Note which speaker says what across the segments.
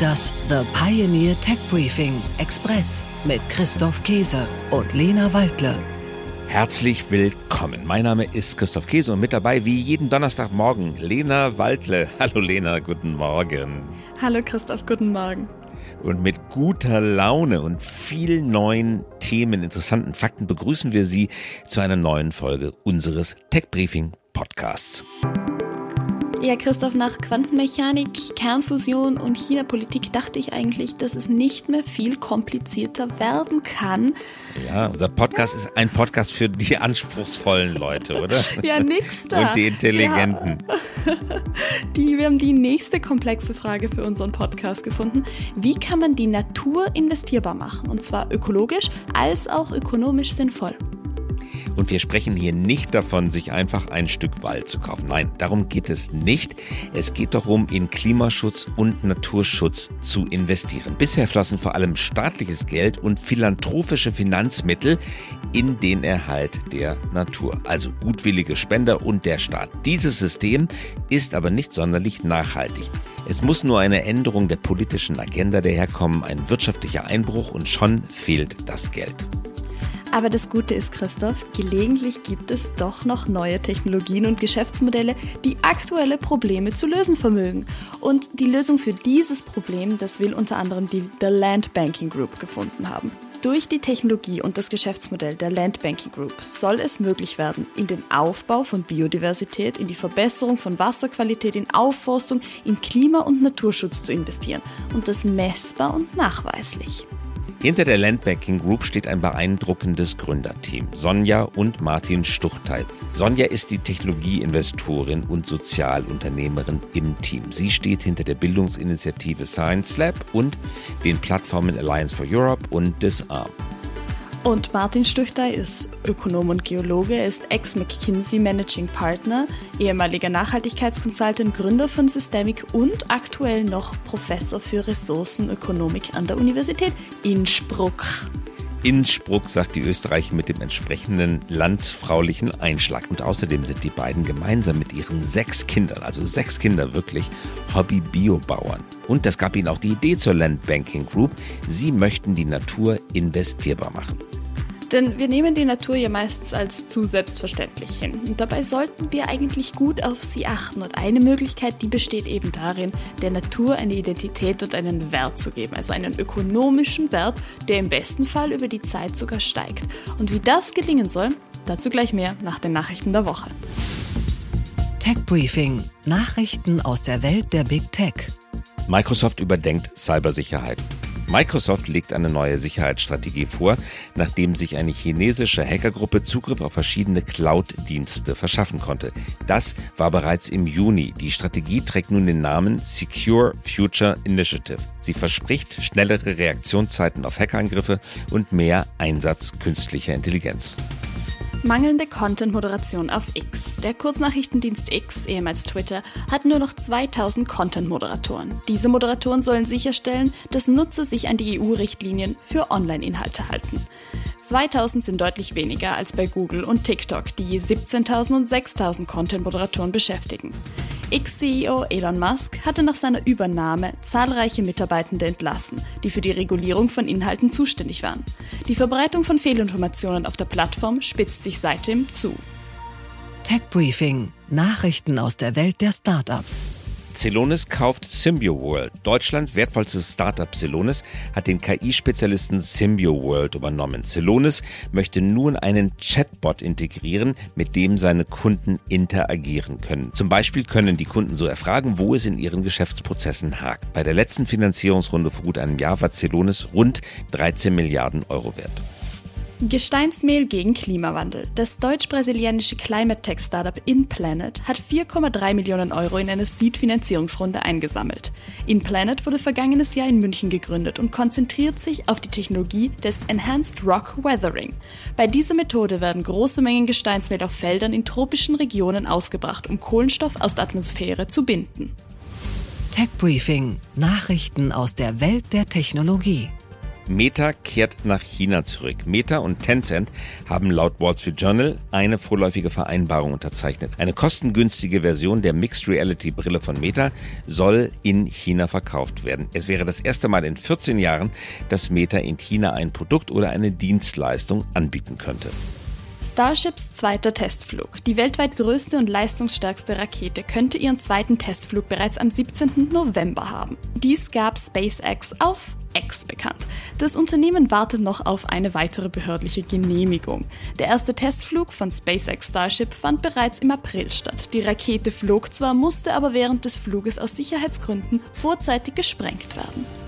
Speaker 1: Das The Pioneer Tech Briefing Express mit Christoph Käse und Lena Waldle.
Speaker 2: Herzlich willkommen. Mein Name ist Christoph Käse und mit dabei wie jeden Donnerstagmorgen Lena Waldle. Hallo Lena, guten Morgen.
Speaker 3: Hallo Christoph, guten Morgen.
Speaker 2: Und mit guter Laune und vielen neuen Themen, interessanten Fakten begrüßen wir Sie zu einer neuen Folge unseres Tech Briefing Podcasts.
Speaker 3: Ja, Christoph, nach Quantenmechanik, Kernfusion und China-Politik dachte ich eigentlich, dass es nicht mehr viel komplizierter werden kann.
Speaker 2: Ja, unser Podcast ist ein Podcast für die anspruchsvollen Leute, oder?
Speaker 3: ja, nix da.
Speaker 2: Und die Intelligenten.
Speaker 3: Ja. Die, wir haben die nächste komplexe Frage für unseren Podcast gefunden. Wie kann man die Natur investierbar machen? Und zwar ökologisch als auch ökonomisch sinnvoll.
Speaker 2: Und wir sprechen hier nicht davon, sich einfach ein Stück Wald zu kaufen. Nein, darum geht es nicht. Es geht darum, in Klimaschutz und Naturschutz zu investieren. Bisher flossen vor allem staatliches Geld und philanthropische Finanzmittel in den Erhalt der Natur. Also gutwillige Spender und der Staat. Dieses System ist aber nicht sonderlich nachhaltig. Es muss nur eine Änderung der politischen Agenda daherkommen, ein wirtschaftlicher Einbruch und schon fehlt das Geld.
Speaker 3: Aber das Gute ist, Christoph, gelegentlich gibt es doch noch neue Technologien und Geschäftsmodelle, die aktuelle Probleme zu lösen vermögen. Und die Lösung für dieses Problem, das will unter anderem die The Land Banking Group gefunden haben. Durch die Technologie und das Geschäftsmodell der Land Banking Group soll es möglich werden, in den Aufbau von Biodiversität, in die Verbesserung von Wasserqualität, in Aufforstung, in Klima- und Naturschutz zu investieren. Und das messbar und nachweislich.
Speaker 2: Hinter der Landbanking Group steht ein beeindruckendes Gründerteam. Sonja und Martin Stuchtheil. Sonja ist die Technologieinvestorin und Sozialunternehmerin im Team. Sie steht hinter der Bildungsinitiative Science Lab und den Plattformen Alliance for Europe und Disarm.
Speaker 3: Und Martin Stüchtey ist Ökonom und Geologe, ist Ex-McKinsey Managing Partner, ehemaliger Nachhaltigkeitskonsultant, Gründer von Systemic und aktuell noch Professor für Ressourcenökonomik an der Universität Innsbruck.
Speaker 2: Innsbruck, sagt die Österreicher mit dem entsprechenden landsfraulichen Einschlag. Und außerdem sind die beiden gemeinsam mit ihren sechs Kindern, also sechs Kinder wirklich, Hobby-Biobauern. Und das gab ihnen auch die Idee zur Land Banking Group. Sie möchten die Natur investierbar machen.
Speaker 3: Denn wir nehmen die Natur ja meistens als zu selbstverständlich hin. Und dabei sollten wir eigentlich gut auf sie achten. Und eine Möglichkeit, die besteht eben darin, der Natur eine Identität und einen Wert zu geben. Also einen ökonomischen Wert, der im besten Fall über die Zeit sogar steigt. Und wie das gelingen soll, dazu gleich mehr nach den Nachrichten der Woche.
Speaker 1: Tech Briefing. Nachrichten aus der Welt der Big Tech.
Speaker 2: Microsoft überdenkt Cybersicherheit. Microsoft legt eine neue Sicherheitsstrategie vor, nachdem sich eine chinesische Hackergruppe Zugriff auf verschiedene Cloud-Dienste verschaffen konnte. Das war bereits im Juni. Die Strategie trägt nun den Namen Secure Future Initiative. Sie verspricht schnellere Reaktionszeiten auf Hackerangriffe und mehr Einsatz künstlicher Intelligenz.
Speaker 3: Mangelnde Content-Moderation auf X. Der Kurznachrichtendienst X, ehemals Twitter, hat nur noch 2000 Content-Moderatoren. Diese Moderatoren sollen sicherstellen, dass Nutzer sich an die EU-Richtlinien für Online-Inhalte halten. 2000 sind deutlich weniger als bei Google und TikTok, die je 17.000 und 6.000 Content-Moderatoren beschäftigen. X-CEO Elon Musk hatte nach seiner Übernahme zahlreiche Mitarbeitende entlassen, die für die Regulierung von Inhalten zuständig waren. Die Verbreitung von Fehlinformationen auf der Plattform spitzt sich seitdem zu.
Speaker 1: Tech Briefing: Nachrichten aus der Welt der Startups.
Speaker 2: Celonis kauft SymbioWorld. Deutschlands wertvollstes Startup Celonis hat den KI-Spezialisten SymbioWorld übernommen. Celonis möchte nun einen Chatbot integrieren, mit dem seine Kunden interagieren können. Zum Beispiel können die Kunden so erfragen, wo es in ihren Geschäftsprozessen hakt. Bei der letzten Finanzierungsrunde vor gut einem Jahr war Celonis rund 13 Milliarden Euro wert.
Speaker 3: Gesteinsmehl gegen Klimawandel. Das deutsch-brasilianische Climate Tech Startup InPlanet hat 4,3 Millionen Euro in eine Seed-Finanzierungsrunde eingesammelt. InPlanet wurde vergangenes Jahr in München gegründet und konzentriert sich auf die Technologie des Enhanced Rock Weathering. Bei dieser Methode werden große Mengen Gesteinsmehl auf Feldern in tropischen Regionen ausgebracht, um Kohlenstoff aus der Atmosphäre zu binden.
Speaker 1: Tech Briefing: Nachrichten aus der Welt der Technologie.
Speaker 2: Meta kehrt nach China zurück. Meta und Tencent haben laut Wall Street Journal eine vorläufige Vereinbarung unterzeichnet. Eine kostengünstige Version der Mixed Reality Brille von Meta soll in China verkauft werden. Es wäre das erste Mal in 14 Jahren, dass Meta in China ein Produkt oder eine Dienstleistung anbieten könnte.
Speaker 3: Starships zweiter Testflug. Die weltweit größte und leistungsstärkste Rakete könnte ihren zweiten Testflug bereits am 17. November haben. Dies gab SpaceX auf X bekannt. Das Unternehmen wartet noch auf eine weitere behördliche Genehmigung. Der erste Testflug von SpaceX Starship fand bereits im April statt. Die Rakete flog zwar, musste aber während des Fluges aus Sicherheitsgründen vorzeitig gesprengt werden.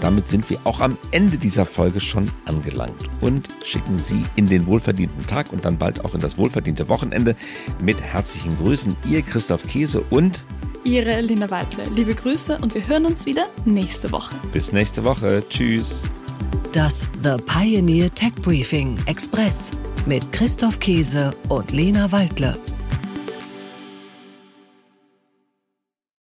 Speaker 2: Damit sind wir auch am Ende dieser Folge schon angelangt und schicken Sie in den wohlverdienten Tag und dann bald auch in das wohlverdiente Wochenende mit herzlichen Grüßen. Ihr Christoph Käse und
Speaker 3: Ihre Lina Waldle. Liebe Grüße und wir hören uns wieder nächste Woche.
Speaker 2: Bis nächste Woche. Tschüss.
Speaker 1: Das The Pioneer Tech Briefing Express mit Christoph Käse und Lena Waldle.